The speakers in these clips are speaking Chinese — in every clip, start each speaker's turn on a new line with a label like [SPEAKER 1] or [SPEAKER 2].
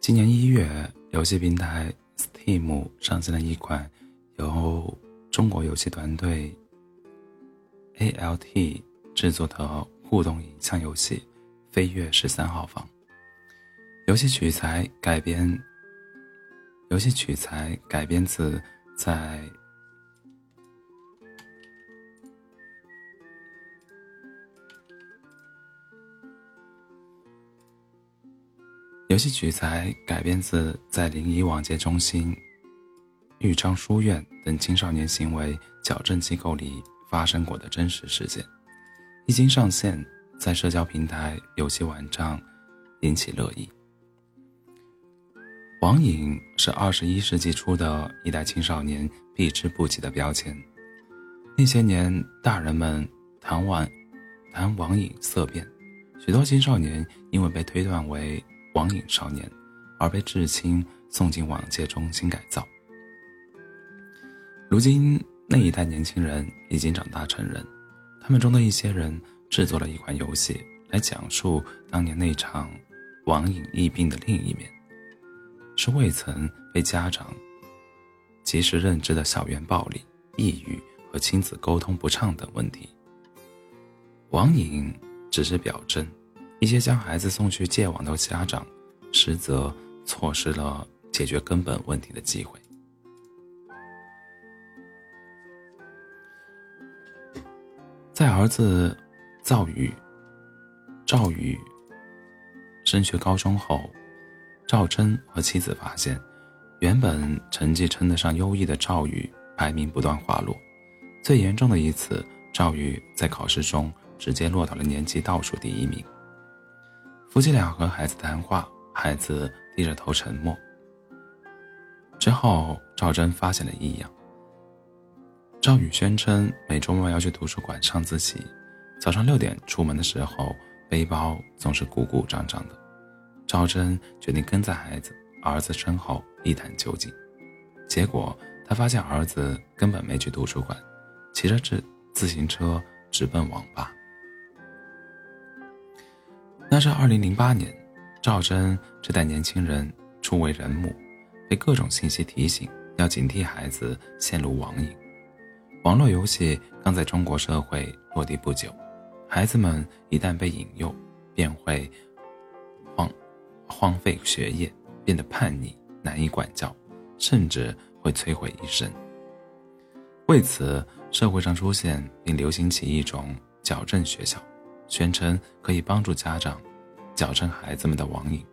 [SPEAKER 1] 今年一月，游戏平台 Steam 上线了一款由中国游戏团队 ALT 制作的互动影像游戏《飞跃十三号房》。游戏取材改编，游戏取材改编自在。戏取材改编自在临沂网戒中心、豫章书院等青少年行为矫正机构里发生过的真实事件，一经上线，在社交平台、游戏网站引起热议。网瘾是二十一世纪初的一代青少年避之不及的标签。那些年，大人们谈网谈网瘾色变，许多青少年因为被推断为。网瘾少年，而被至亲送进网戒中心改造。如今那一代年轻人已经长大成人，他们中的一些人制作了一款游戏，来讲述当年那场网瘾疫病的另一面，是未曾被家长及时认知的校园暴力、抑郁和亲子沟通不畅等问题。网瘾只是表征。一些将孩子送去戒网的家长，实则错失了解决根本问题的机会。在儿子赵宇赵宇升学高中后，赵真和妻子发现，原本成绩称得上优异的赵宇排名不断滑落。最严重的一次，赵宇在考试中直接落到了年级倒数第一名。夫妻俩和孩子谈话，孩子低着头沉默。之后，赵真发现了异样。赵宇宣称每周末要去图书馆上自习，早上六点出门的时候，背包总是鼓鼓胀胀的。赵真决定跟在孩子儿子身后一探究竟，结果他发现儿子根本没去图书馆，骑着自自行车直奔网吧。那是二零零八年，赵真这代年轻人初为人母，被各种信息提醒要警惕孩子陷入网瘾。网络游戏刚在中国社会落地不久，孩子们一旦被引诱，便会荒荒废学业，变得叛逆，难以管教，甚至会摧毁一生。为此，社会上出现并流行起一种矫正学校。宣称可以帮助家长矫正孩子们的网瘾，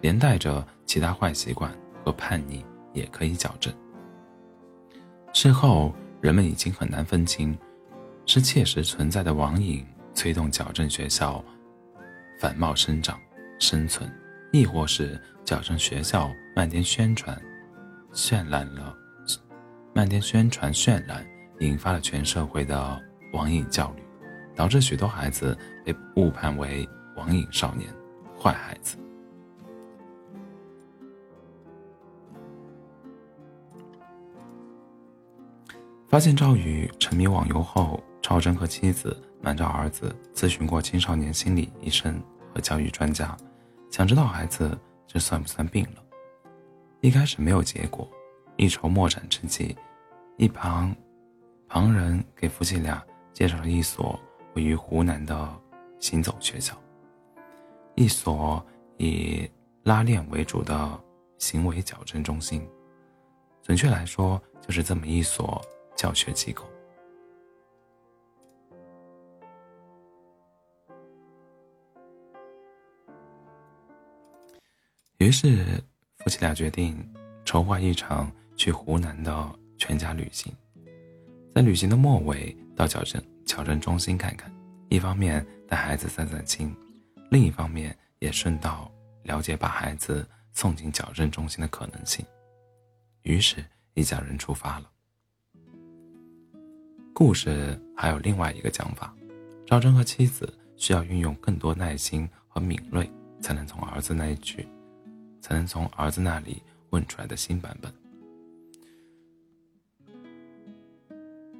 [SPEAKER 1] 连带着其他坏习惯和叛逆也可以矫正。事后，人们已经很难分清，是切实存在的网瘾催动矫正学校繁茂生长、生存，亦或是矫正学校漫天宣传渲染了漫天宣传渲染，引发了全社会的网瘾焦虑。导致许多孩子被误判为网瘾少年、坏孩子。发现赵宇沉迷网游后，赵真和妻子瞒着儿子咨询过青少年心理医生和教育专家，想知道孩子这算不算病了。一开始没有结果，一筹莫展之际，一旁旁人给夫妻俩介绍了一所。位于湖南的行走学校，一所以拉练为主的行为矫正中心。准确来说，就是这么一所教学机构。于是，夫妻俩决定筹划一场去湖南的全家旅行。在旅行的末尾，到矫正。矫正中心看看，一方面带孩子散散心，另一方面也顺道了解把孩子送进矫正中心的可能性。于是，一家人出发了。故事还有另外一个讲法：赵真和妻子需要运用更多耐心和敏锐，才能从儿子那一句，才能从儿子那里问出来的新版本。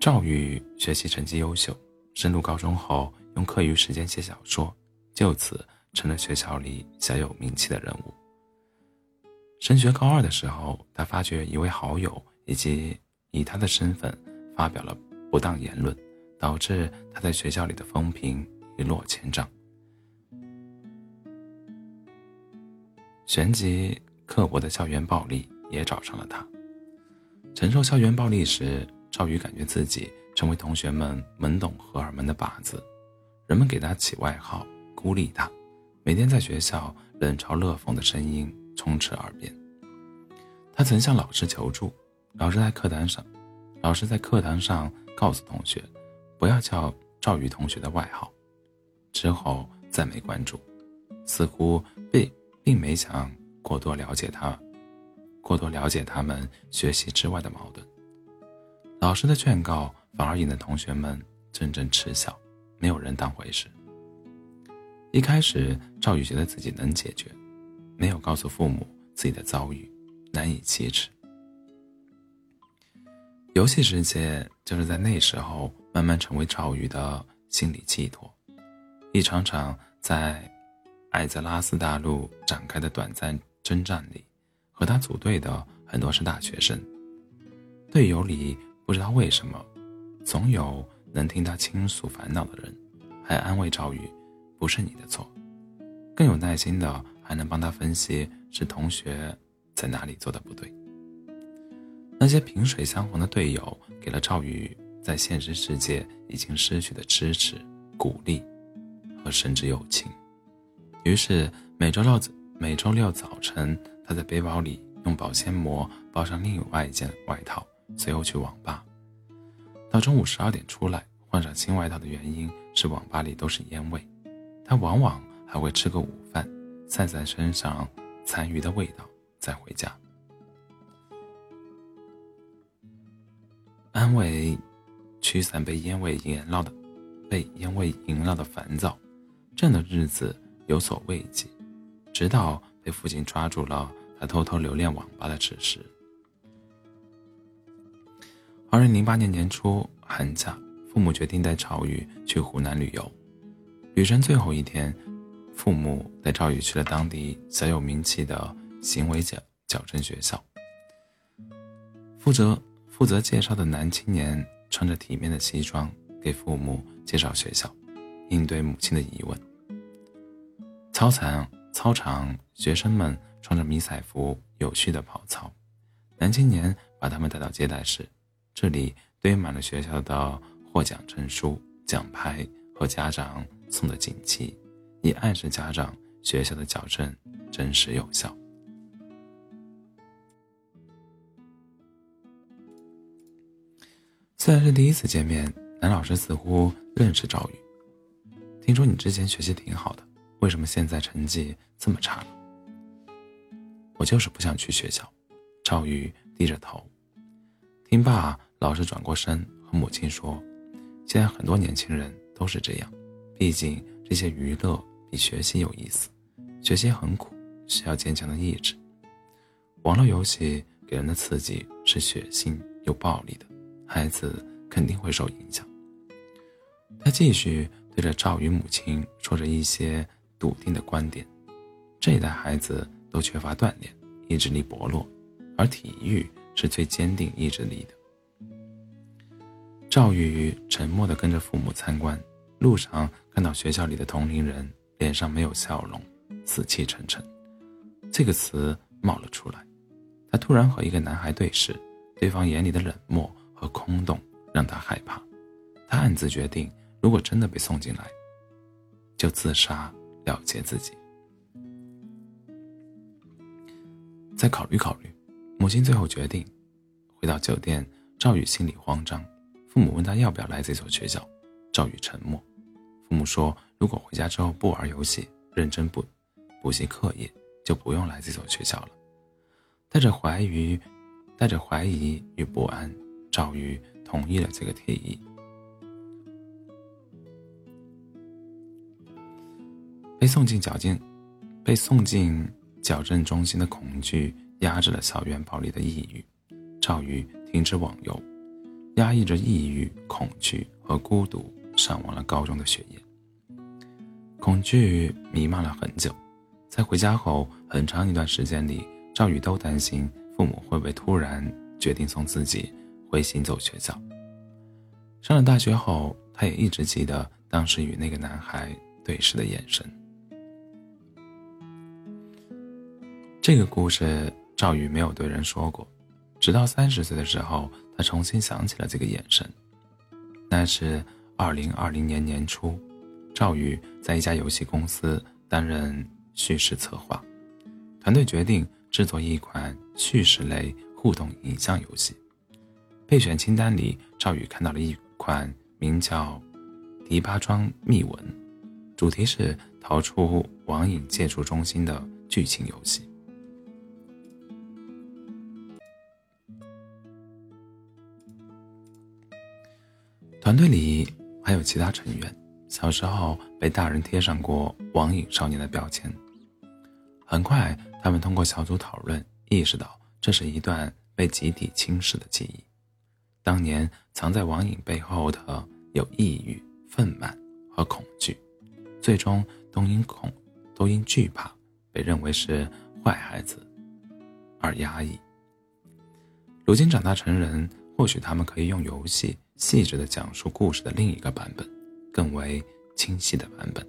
[SPEAKER 1] 赵宇学习成绩优秀，升入高中后用课余时间写小说，就此成了学校里小有名气的人物。升学高二的时候，他发觉一位好友以及以他的身份发表了不当言论，导致他在学校里的风评一落千丈。旋即，刻薄的校园暴力也找上了他。承受校园暴力时，赵宇感觉自己成为同学们门懂荷尔蒙的靶子，人们给他起外号，孤立他。每天在学校冷嘲热讽的声音充斥耳边。他曾向老师求助，老师在课堂上，老师在课堂上告诉同学，不要叫赵宇同学的外号。之后再没关注，似乎并。并没想过多了解他，过多了解他们学习之外的矛盾。老师的劝告反而引得同学们阵阵嗤笑，没有人当回事。一开始，赵宇觉得自己能解决，没有告诉父母自己的遭遇，难以启齿。游戏世界就是在那时候慢慢成为赵宇的心理寄托，一场场在。艾泽拉斯大陆展开的短暂征战里，和他组队的很多是大学生。队友里不知道为什么，总有能听他倾诉烦恼的人，还安慰赵宇：“不是你的错。”更有耐心的，还能帮他分析是同学在哪里做的不对。那些萍水相逢的队友，给了赵宇在现实世界已经失去的支持、鼓励和甚至友情。于是每周六每周六早晨，他在背包里用保鲜膜包上另外一件外套，随后去网吧。到中午十二点出来，换上新外套的原因是网吧里都是烟味。他往往还会吃个午饭，散散身上残余的味道，再回家。安慰，驱散被烟味萦绕的被烟味萦绕的烦躁，这样的日子。有所慰藉，直到被父亲抓住了他偷偷留恋网吧的此时。二零零八年年初寒假，父母决定带赵宇去湖南旅游。旅程最后一天，父母带赵宇去了当地小有名气的行为矫矫正学校。负责负责介绍的男青年穿着体面的西装，给父母介绍学校，应对母亲的疑问。操场，操场，学生们穿着迷彩服，有序的跑操。男青年把他们带到接待室，这里堆满了学校的获奖证书、奖牌和家长送的锦旗，以暗示家长学校的矫正真实有效。虽然是第一次见面，男老师似乎认识赵宇。听说你之前学习挺好的。为什么现在成绩这么差了？我就是不想去学校。赵宇低着头，听罢，老师转过身和母亲说：“现在很多年轻人都是这样，毕竟这些娱乐比学习有意思，学习很苦，需要坚强的意志。网络游戏给人的刺激是血腥又暴力的，孩子肯定会受影响。”他继续对着赵宇母亲说着一些。笃定的观点，这一代孩子都缺乏锻炼，意志力薄弱，而体育是最坚定意志力的。赵宇沉默地跟着父母参观，路上看到学校里的同龄人脸上没有笑容，死气沉沉。这个词冒了出来，他突然和一个男孩对视，对方眼里的冷漠和空洞让他害怕。他暗自决定，如果真的被送进来，就自杀。了结自己，再考虑考虑。母亲最后决定回到酒店。赵宇心里慌张。父母问他要不要来这所学校，赵宇沉默。父母说，如果回家之后不玩游戏，认真补补习课业，就不用来这所学校了。带着怀疑，带着怀疑与不安，赵宇同意了这个提议。被送进矫正，被送进矫正中心的恐惧压制了校园暴力的抑郁。赵宇停止网游，压抑着抑郁、恐惧和孤独，上完了高中的学业。恐惧弥漫了很久，在回家后很长一段时间里，赵宇都担心父母会不会突然决定送自己回行走学校。上了大学后，他也一直记得当时与那个男孩对视的眼神。这个故事赵宇没有对人说过，直到三十岁的时候，他重新想起了这个眼神。那是二零二零年年初，赵宇在一家游戏公司担任叙事策划，团队决定制作一款叙事类互动影像游戏。备选清单里，赵宇看到了一款名叫《迪巴庄秘闻》，主题是逃出网瘾戒除中心的剧情游戏。团队里还有其他成员，小时候被大人贴上过“网瘾少年”的标签。很快，他们通过小组讨论，意识到这是一段被集体轻视的记忆。当年藏在网瘾背后的有抑郁、愤懑和恐惧，最终都因恐、都因惧怕被认为是坏孩子而压抑。如今长大成人，或许他们可以用游戏。细致的讲述故事的另一个版本，更为清晰的版本。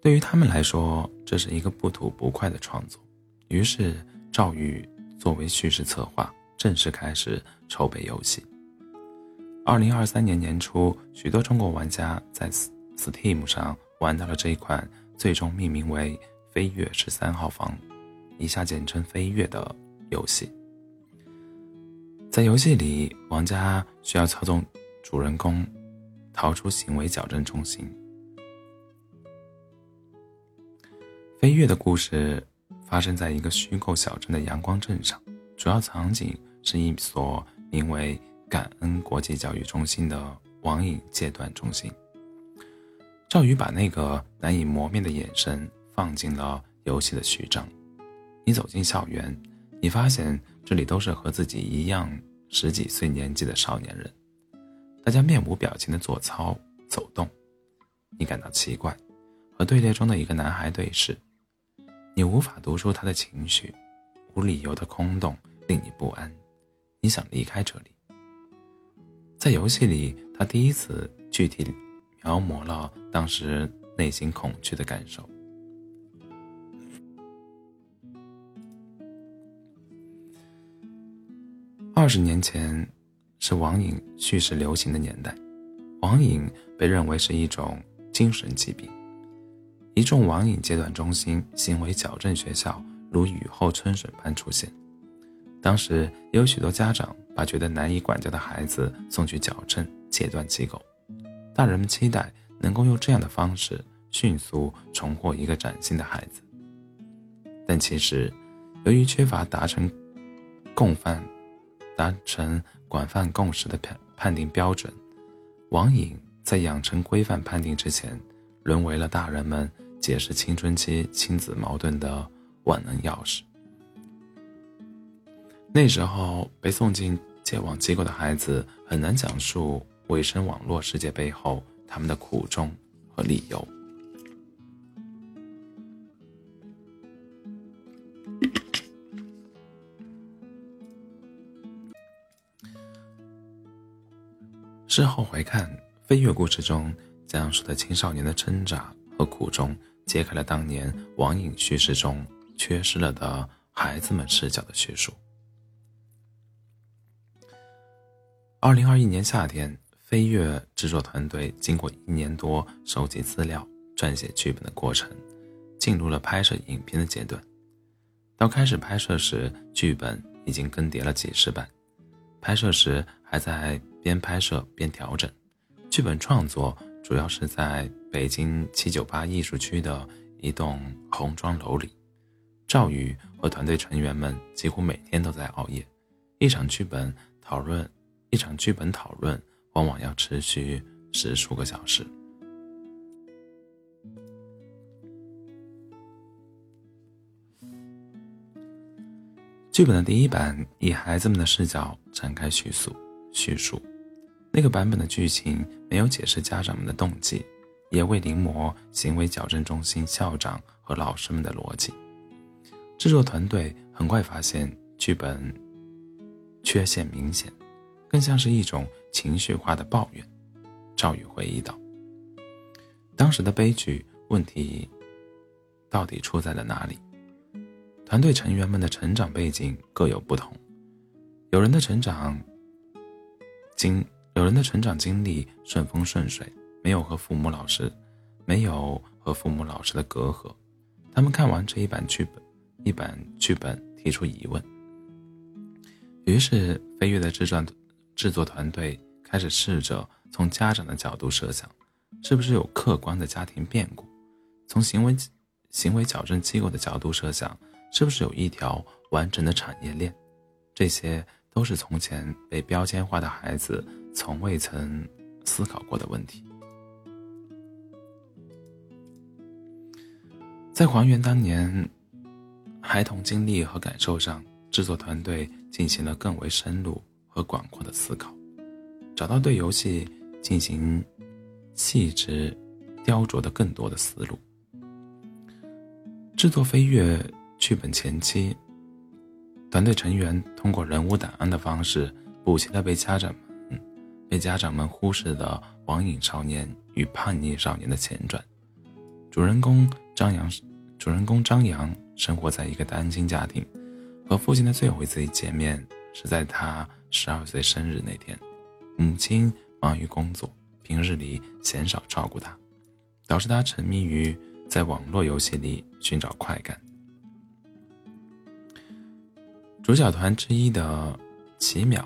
[SPEAKER 1] 对于他们来说，这是一个不吐不快的创作。于是，赵宇作为叙事策划，正式开始筹备游戏。二零二三年年初，许多中国玩家在 Steam 上玩到了这一款最终命名为《飞跃十三号房》，以下简称“飞跃”的游戏。在游戏里，玩家需要操纵主人公逃出行为矫正中心。飞跃的故事发生在一个虚构小镇的阳光镇上，主要场景是一所名为。感恩国际教育中心的网瘾戒断中心。赵宇把那个难以磨灭的眼神放进了游戏的序章。你走进校园，你发现这里都是和自己一样十几岁年纪的少年人，大家面无表情的做操走动。你感到奇怪，和队列中的一个男孩对视，你无法读出他的情绪，无理由的空洞令你不安，你想离开这里。在游戏里，他第一次具体描摹了当时内心恐惧的感受。二十年前，是网瘾叙事流行的年代，网瘾被认为是一种精神疾病，一众网瘾戒断中心、行为矫正学校如雨后春笋般出现。当时也有许多家长把觉得难以管教的孩子送去矫正戒断机构，大人们期待能够用这样的方式迅速重获一个崭新的孩子。但其实，由于缺乏达成共犯、达成广泛共识的判判定标准，网瘾在养成规范判定之前，沦为了大人们解释青春期亲子矛盾的万能钥匙。那时候被送进戒网机构的孩子很难讲述卫生网络世界背后他们的苦衷和理由。事后回看，飞跃故事中讲述的青少年的挣扎和苦衷，揭开了当年网瘾叙事中缺失了的孩子们视角的叙述。二零二一年夏天，飞跃制作团队经过一年多收集资料、撰写剧本的过程，进入了拍摄影片的阶段。到开始拍摄时，剧本已经更迭了几十版。拍摄时还在边拍摄边调整。剧本创作主要是在北京七九八艺术区的一栋红砖楼里。赵宇和团队成员们几乎每天都在熬夜，一场剧本讨论。一场剧本讨论往往要持续十数个小时。剧本的第一版以孩子们的视角展开叙述，叙述那个版本的剧情没有解释家长们的动机，也未临摹行为矫正中心校长和老师们的逻辑。制作团队很快发现剧本缺陷明显，更像是一种情绪化的抱怨。赵宇回忆道：“当时的悲剧问题到底出在了哪里？团队成员们的成长背景各有不同，有人的成长经有人的成长经历顺风顺水，没有和父母老师没有和父母老师的隔阂。他们看完这一版剧本。”一版剧本提出疑问，于是飞跃的制作制作团队开始试着从家长的角度设想，是不是有客观的家庭变故；从行为行为矫正机构的角度设想，是不是有一条完整的产业链。这些都是从前被标签化的孩子从未曾思考过的问题。在还原当年。孩童经历和感受上，制作团队进行了更为深入和广阔的思考，找到对游戏进行细致雕琢的更多的思路。制作《飞跃》剧本前期，团队成员通过人物档案的方式，补齐了被家长们被家长们忽视的网瘾少年与叛逆少年的前传。主人公张扬，主人公张扬。生活在一个单亲家庭，和父亲的最后一次见面是在他十二岁生日那天。母亲忙于工作，平日里鲜少照顾他，导致他沉迷于在网络游戏里寻找快感。主角团之一的奇淼，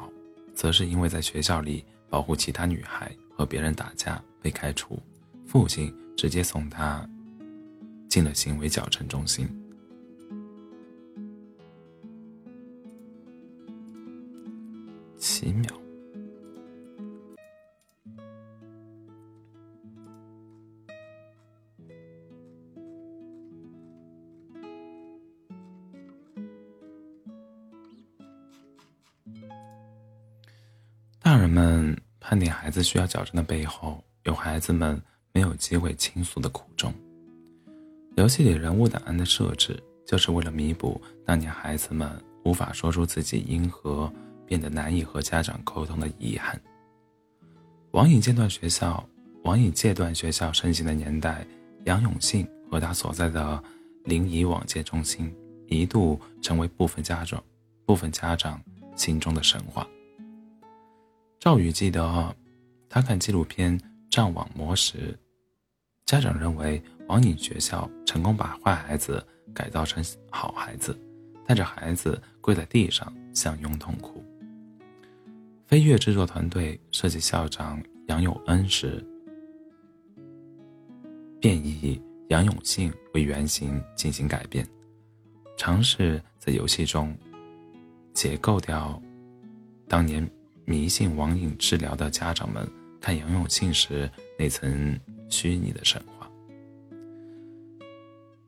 [SPEAKER 1] 则是因为在学校里保护其他女孩和别人打架被开除，父亲直接送他进了行为矫正中心。奇妙。大人们判定孩子需要矫正的背后，有孩子们没有机会倾诉的苦衷。游戏里人物档案的设置，就是为了弥补当年孩子们无法说出自己因何。变得难以和家长沟通的遗憾。网瘾戒断学校，网瘾戒断学校盛行的年代，杨永信和他所在的临沂网戒中心一度成为部分家长、部分家长心中的神话。赵宇记得，他看纪录片《战网魔》时，家长认为网瘾学校成功把坏孩子改造成好孩子，带着孩子跪在地上相拥痛哭。飞跃制作团队设计校长杨永恩时，便以杨永信为原型进行改变，尝试在游戏中解构掉当年迷信网瘾治疗的家长们看杨永信时那层虚拟的神话。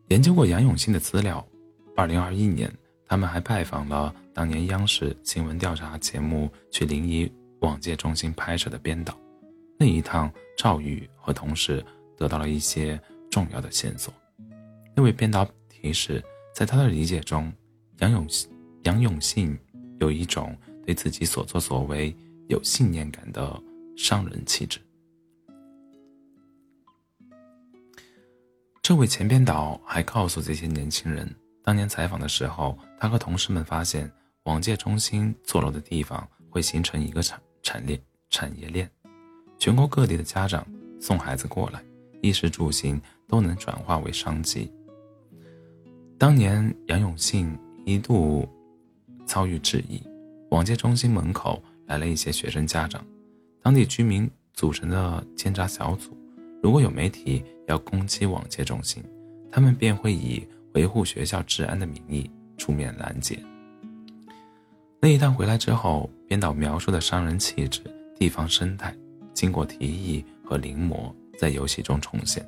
[SPEAKER 1] 研究过杨永信的资料，二零二一年。他们还拜访了当年央视新闻调查节目去临沂网戒中心拍摄的编导，那一趟赵宇和同事得到了一些重要的线索。那位编导提示，在他的理解中，杨永杨永信有一种对自己所作所为有信念感的商人气质。这位前编导还告诉这些年轻人。当年采访的时候，他和同事们发现，网戒中心坐落的地方会形成一个产产链产业链，全国各地的家长送孩子过来，衣食住行都能转化为商机。当年杨永信一度遭遇质疑，网戒中心门口来了一些学生家长，当地居民组成的监察小组，如果有媒体要攻击网戒中心，他们便会以。维护学校治安的名义出面拦截。那一趟回来之后，编导描述的商人气质、地方生态，经过提议和临摹，在游戏中重现。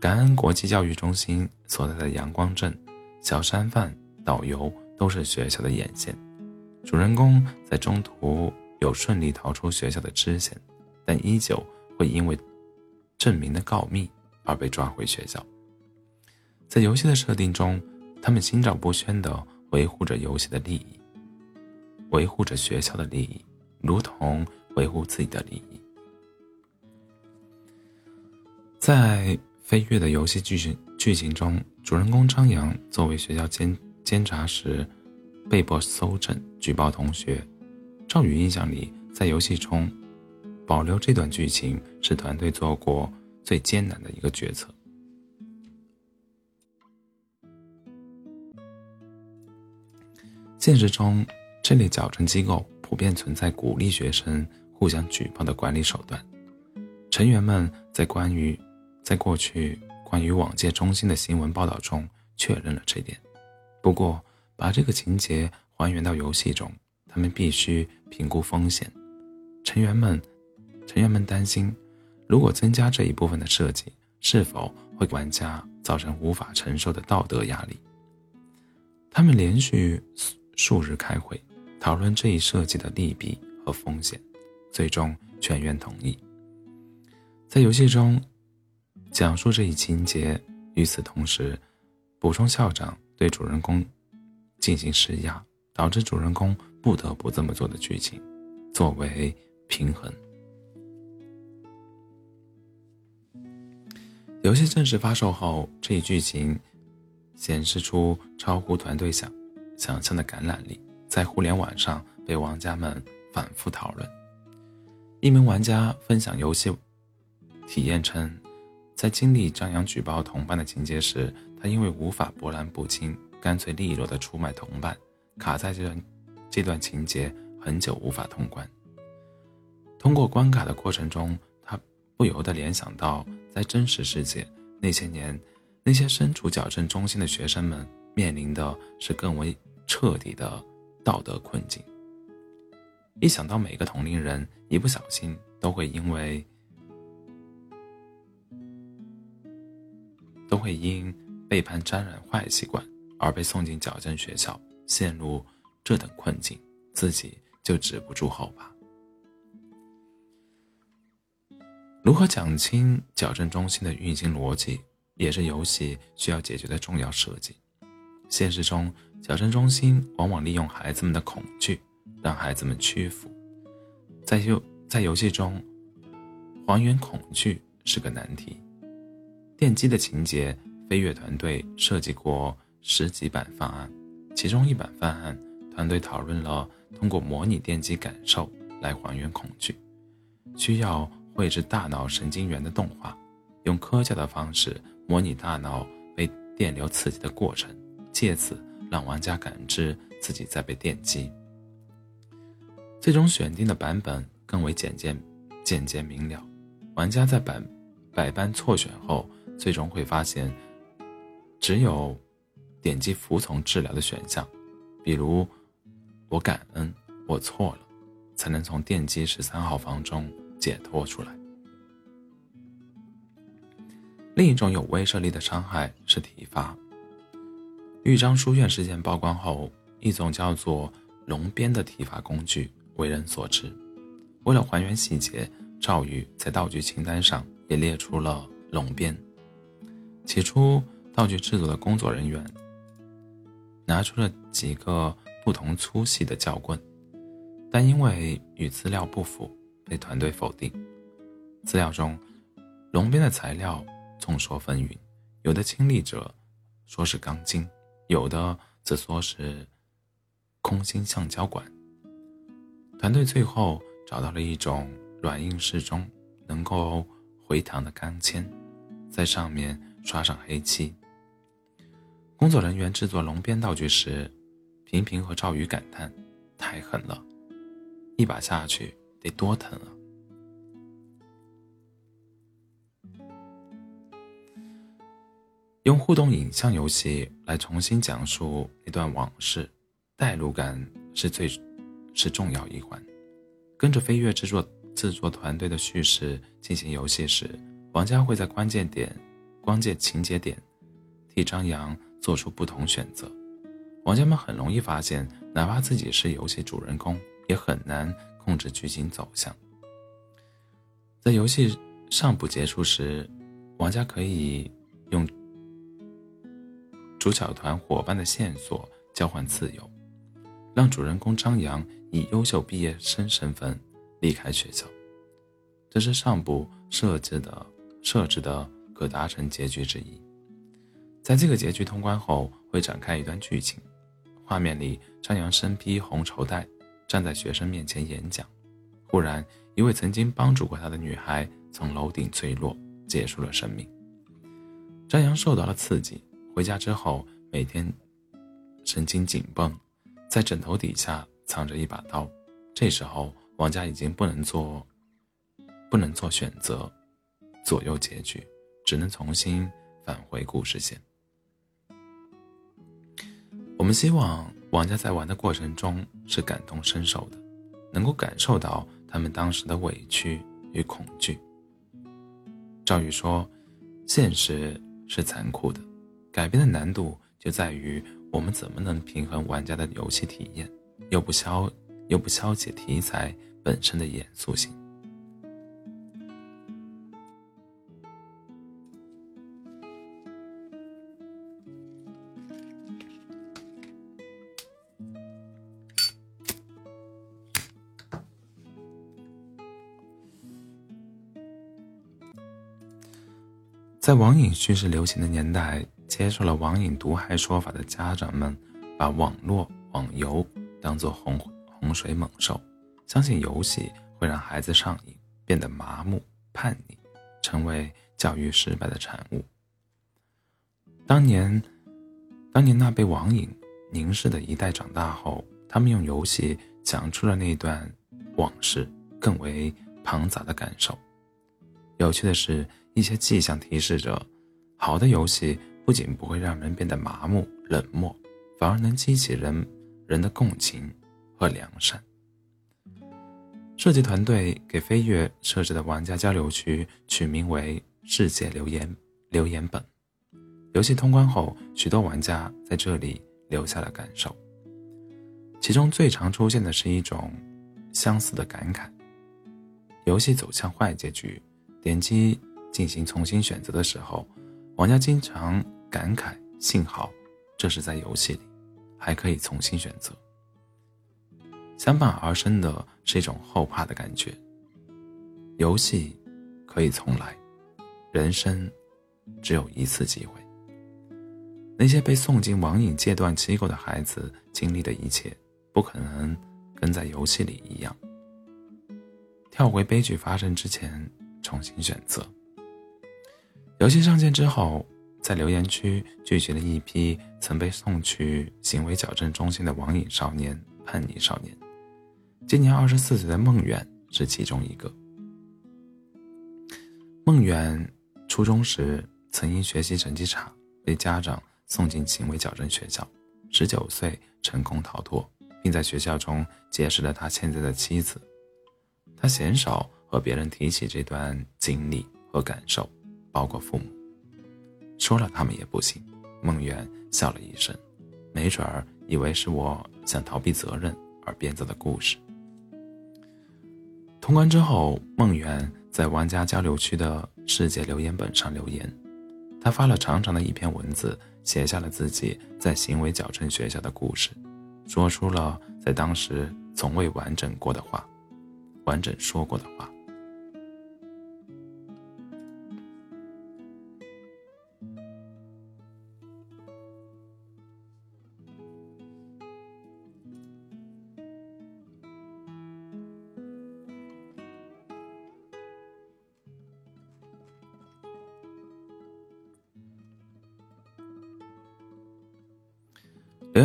[SPEAKER 1] 感恩国际教育中心所在的阳光镇，小商贩、导游都是学校的眼线。主人公在中途有顺利逃出学校的支线，但依旧会因为证明的告密而被抓回学校。在游戏的设定中，他们心照不宣地维护着游戏的利益，维护着学校的利益，如同维护自己的利益。在飞跃的游戏剧情剧情中，主人公张扬作为学校监监察时，被迫搜证举报同学。赵宇印象里，在游戏中保留这段剧情是团队做过最艰难的一个决策。现实中，这类矫正机构普遍存在鼓励学生互相举报的管理手段，成员们在关于。在过去关于网戒中心的新闻报道中确认了这点。不过，把这个情节还原到游戏中，他们必须评估风险。成员们，成员们担心，如果增加这一部分的设计，是否会玩家造成无法承受的道德压力？他们连续数日开会，讨论这一设计的利弊和风险，最终全员同意。在游戏中。讲述这一情节，与此同时，补充校长对主人公进行施压，导致主人公不得不这么做的剧情，作为平衡。游戏正式发售后，这一剧情显示出超乎团队想想象的感染力，在互联网上被玩家们反复讨论。一名玩家分享游戏体验称。在经历张扬举报同伴的情节时，他因为无法波澜不惊，干脆利落的出卖同伴，卡在这段这段情节很久无法通关。通过关卡的过程中，他不由得联想到，在真实世界那些年，那些身处矫正中心的学生们面临的是更为彻底的道德困境。一想到每个同龄人一不小心都会因为。都会因背叛沾染坏习惯而被送进矫正学校，陷入这等困境，自己就止不住后怕。如何讲清矫正中心的运行逻辑，也是游戏需要解决的重要设计。现实中，矫正中心往往利用孩子们的恐惧，让孩子们屈服。在游在游戏中，还原恐惧是个难题。电击的情节，飞跃团队设计过十几版方案，其中一版方案，团队讨论了通过模拟电击感受来还原恐惧，需要绘制大脑神经元的动画，用科教的方式模拟大脑被电流刺激的过程，借此让玩家感知自己在被电击。最终选定的版本更为简洁、简洁明了，玩家在百百般错选后。最终会发现，只有点击服从治疗的选项，比如“我感恩，我错了”，才能从电击十三号房中解脱出来。另一种有威慑力的伤害是体罚。豫章书院事件曝光后，一种叫做“龙鞭”的体罚工具为人所知。为了还原细节，赵宇在道具清单上也列出了龙鞭。起初，道具制作的工作人员拿出了几个不同粗细的教棍，但因为与资料不符，被团队否定。资料中，龙鞭的材料众说纷纭，有的亲历者说是钢筋，有的则说是空心橡胶管。团队最后找到了一种软硬适中、能够回弹的钢钎，在上面。刷上黑漆。工作人员制作龙鞭道具时，频频和赵宇感叹：“太狠了，一把下去得多疼啊！”用互动影像游戏来重新讲述一段往事，代入感是最是重要一环。跟着飞跃制作制作团队的叙事进行游戏时，玩家会在关键点。关键情节点，替张扬做出不同选择，玩家们很容易发现，哪怕自己是游戏主人公，也很难控制剧情走向。在游戏尚不结束时，玩家可以用主角团伙伴的线索交换自由，让主人公张扬以优秀毕业生身份离开学校。这是上部设置的设置的可达成结局之一。在这个结局通关后，会展开一段剧情。画面里，张扬身披红绸带，站在学生面前演讲。忽然，一位曾经帮助过他的女孩从楼顶坠落，结束了生命。张扬受到了刺激，回家之后每天神经紧绷，在枕头底下藏着一把刀。这时候，王家已经不能做。不能做选择，左右结局，只能重新返回故事线。我们希望王家在玩的过程中是感同身受的，能够感受到他们当时的委屈与恐惧。赵宇说：“现实是残酷的，改编的难度就在于我们怎么能平衡玩家的游戏体验，又不消又不消解题材本身的严肃性。”在网瘾趋势流行的年代，接受了网瘾毒害说法的家长们，把网络网游当作洪洪水猛兽，相信游戏会让孩子上瘾，变得麻木叛逆，成为教育失败的产物。当年，当年那被网瘾凝视的一代长大后，他们用游戏讲出了那段往事，更为庞杂的感受。有趣的是。一些迹象提示着，好的游戏不仅不会让人变得麻木冷漠，反而能激起人人的共情和良善。设计团队给飞跃设置的玩家交流区取名为“世界留言留言本”。游戏通关后，许多玩家在这里留下了感受，其中最常出现的是一种相似的感慨：游戏走向坏结局，点击。进行重新选择的时候，玩家经常感慨：“幸好这是在游戏里，还可以重新选择。”相伴而生的是一种后怕的感觉。游戏可以重来，人生只有一次机会。那些被送进网瘾戒断机构的孩子经历的一切，不可能跟在游戏里一样，跳回悲剧发生之前重新选择。游戏上线之后，在留言区聚集了一批曾被送去行为矫正中心的网瘾少年、叛逆少年。今年二十四岁的孟远是其中一个。孟远初中时曾因学习成绩差，被家长送进行为矫正学校。十九岁成功逃脱，并在学校中结识了他现在的妻子。他鲜少和别人提起这段经历和感受。包括父母，说了他们也不信。孟远笑了一声，没准儿以为是我想逃避责任而编造的故事。通关之后，孟远在玩家交流区的世界留言本上留言，他发了长长的一篇文字，写下了自己在行为矫正学校的故事，说出了在当时从未完整过的话，完整说过的话。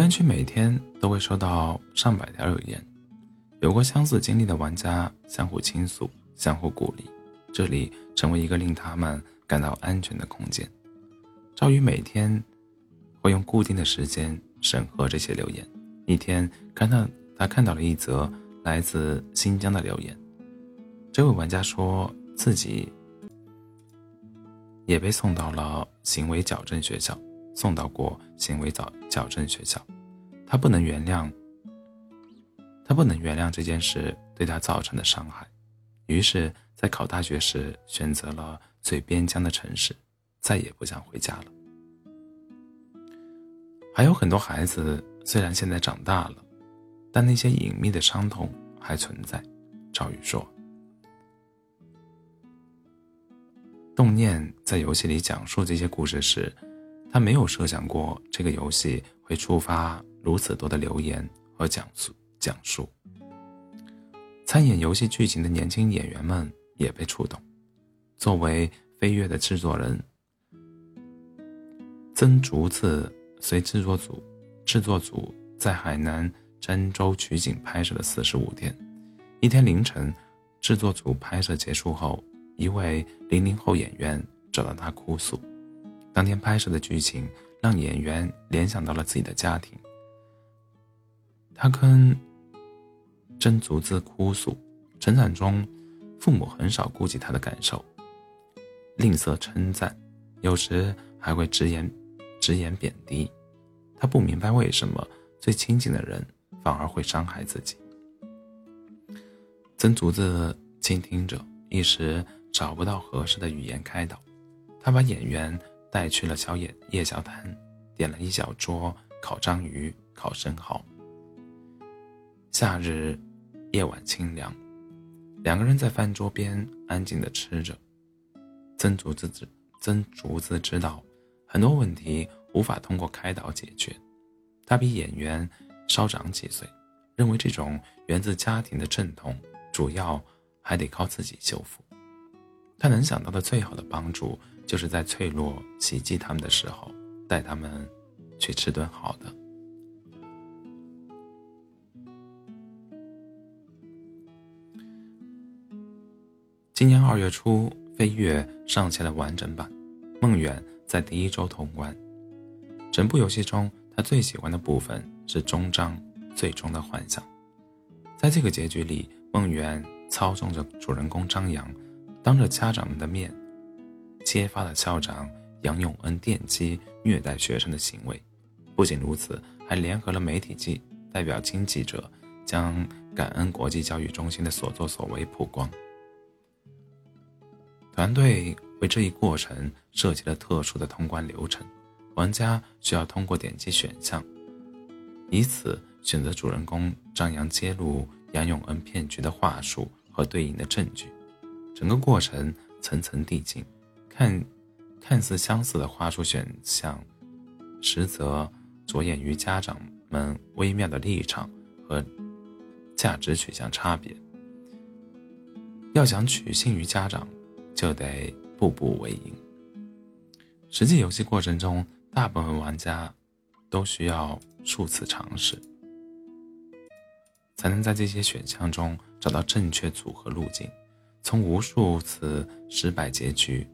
[SPEAKER 1] 留言区每天都会收到上百条留言，有过相似经历的玩家相互倾诉、相互鼓励，这里成为一个令他们感到安全的空间。赵宇每天会用固定的时间审核这些留言。一天，看到他看到了一则来自新疆的留言，这位玩家说自己也被送到了行为矫正学校。送到过行为矫矫正学校，他不能原谅，他不能原谅这件事对他造成的伤害，于是，在考大学时选择了最边疆的城市，再也不想回家了。还有很多孩子，虽然现在长大了，但那些隐秘的伤痛还存在。赵宇说：“动念在游戏里讲述这些故事时，他没有设想过这个游戏。”会触发如此多的留言和讲述讲述。参演游戏剧情的年轻演员们也被触动。作为《飞跃》的制作人，曾竹子随制作组制作组在海南儋州取景拍摄了四十五天。一天凌晨，制作组拍摄结束后，一位零零后演员找到他哭诉，当天拍摄的剧情。让演员联想到了自己的家庭。他跟曾竹子哭诉，成长中父母很少顾及他的感受，吝啬称赞，有时还会直言直言贬低。他不明白为什么最亲近的人反而会伤害自己。曾竹子倾听着，一时找不到合适的语言开导，他把演员。带去了小野夜宵摊，点了一小桌烤章鱼、烤生蚝。夏日夜晚清凉，两个人在饭桌边安静的吃着。曾竹子知曾竹子知道很多问题无法通过开导解决，他比演员稍长几岁，认为这种源自家庭的阵痛，主要还得靠自己修复。他能想到的最好的帮助。就是在脆弱袭击他们的时候，带他们去吃顿好的。今年二月初，《飞跃》上线了完整版，梦远在第一周通关。整部游戏中，他最喜欢的部分是终章最终的幻想。在这个结局里，梦远操纵着主人公张扬，当着家长们的面。揭发了校长杨永恩电击虐待学生的行为，不仅如此，还联合了媒体记代表经记者，将感恩国际教育中心的所作所为曝光。团队为这一过程设计了特殊的通关流程，玩家需要通过点击选项，以此选择主人公张扬揭露杨永恩骗局的话术和对应的证据，整个过程层层递进。看，看似相似的话术选项，实则着眼于家长们微妙的立场和价值取向差别。要想取信于家长，就得步步为营。实际游戏过程中，大部分玩家都需要数次尝试，才能在这些选项中找到正确组合路径，从无数次失败结局。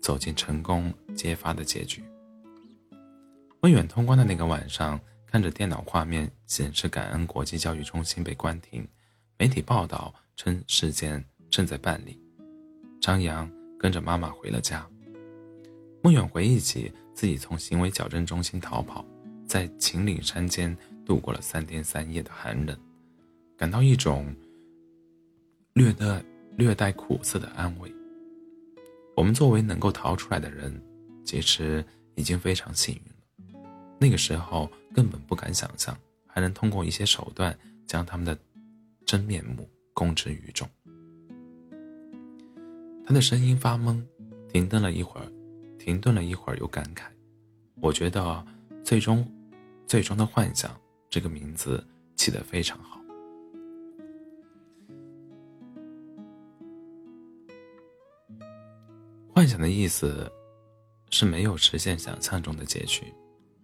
[SPEAKER 1] 走进成功揭发的结局。温远通关的那个晚上，看着电脑画面显示感恩国际教育中心被关停，媒体报道称事件正在办理。张扬跟着妈妈回了家。孟远回忆起自己从行为矫正中心逃跑，在秦岭山间度过了三天三夜的寒冷，感到一种略带略带苦涩的安慰。我们作为能够逃出来的人，其实已经非常幸运了。那个时候根本不敢想象，还能通过一些手段将他们的真面目公之于众。他的声音发懵，停顿了一会儿，停顿了一会儿，又感慨：“我觉得最终，最终的幻想这个名字起得非常好。”幻想的意思是没有实现想象中的结局，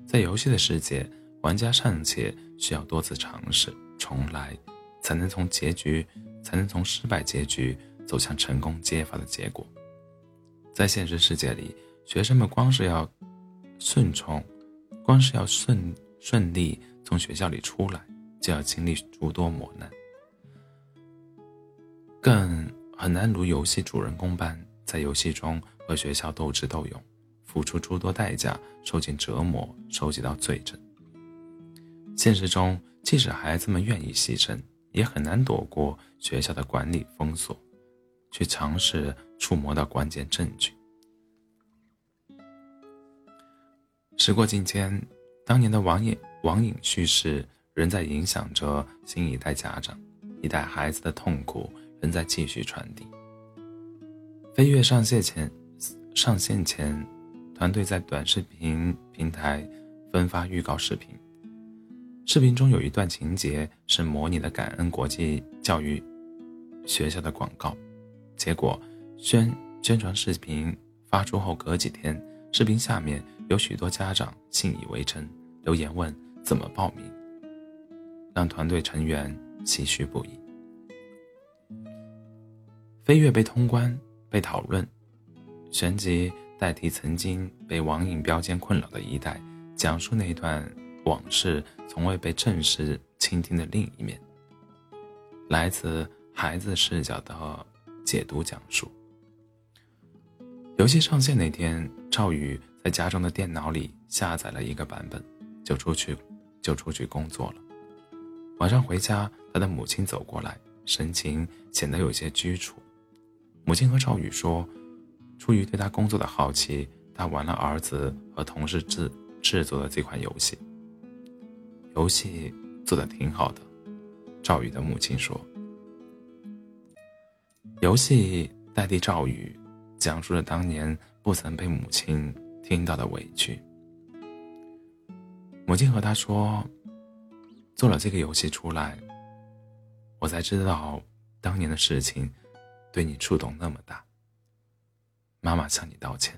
[SPEAKER 1] 在游戏的世界，玩家尚且需要多次尝试重来，才能从结局，才能从失败结局走向成功揭发的结果。在现实世界里，学生们光是要顺从，光是要顺顺利从学校里出来，就要经历诸多磨难，更很难如游戏主人公般。在游戏中和学校斗智斗勇，付出诸多代价，受尽折磨，收集到罪证。现实中，即使孩子们愿意牺牲，也很难躲过学校的管理封锁，去尝试触摸到关键证据。时过境迁，当年的网瘾网瘾叙事仍在影响着新一代家长，一代孩子的痛苦仍在继续传递。飞跃上线前，上线前，团队在短视频平台分发预告视频。视频中有一段情节是模拟的感恩国际教育学校的广告，结果宣宣传视频发出后，隔几天，视频下面有许多家长信以为真，留言问怎么报名，让团队成员唏嘘不已。飞跃被通关，被讨论，旋即代替曾经被网瘾标签困扰的一代，讲述那段。往事从未被正式倾听的另一面，来自孩子视角的解读讲述。游戏上线那天，赵宇在家中的电脑里下载了一个版本，就出去，就出去工作了。晚上回家，他的母亲走过来，神情显得有些拘束。母亲和赵宇说：“出于对他工作的好奇，他玩了儿子和同事制制作的这款游戏。”游戏做的挺好的，赵宇的母亲说。游戏代替赵宇，讲述了当年不曾被母亲听到的委屈。母亲和他说：“做了这个游戏出来，我才知道当年的事情对你触动那么大。妈妈向你道歉。”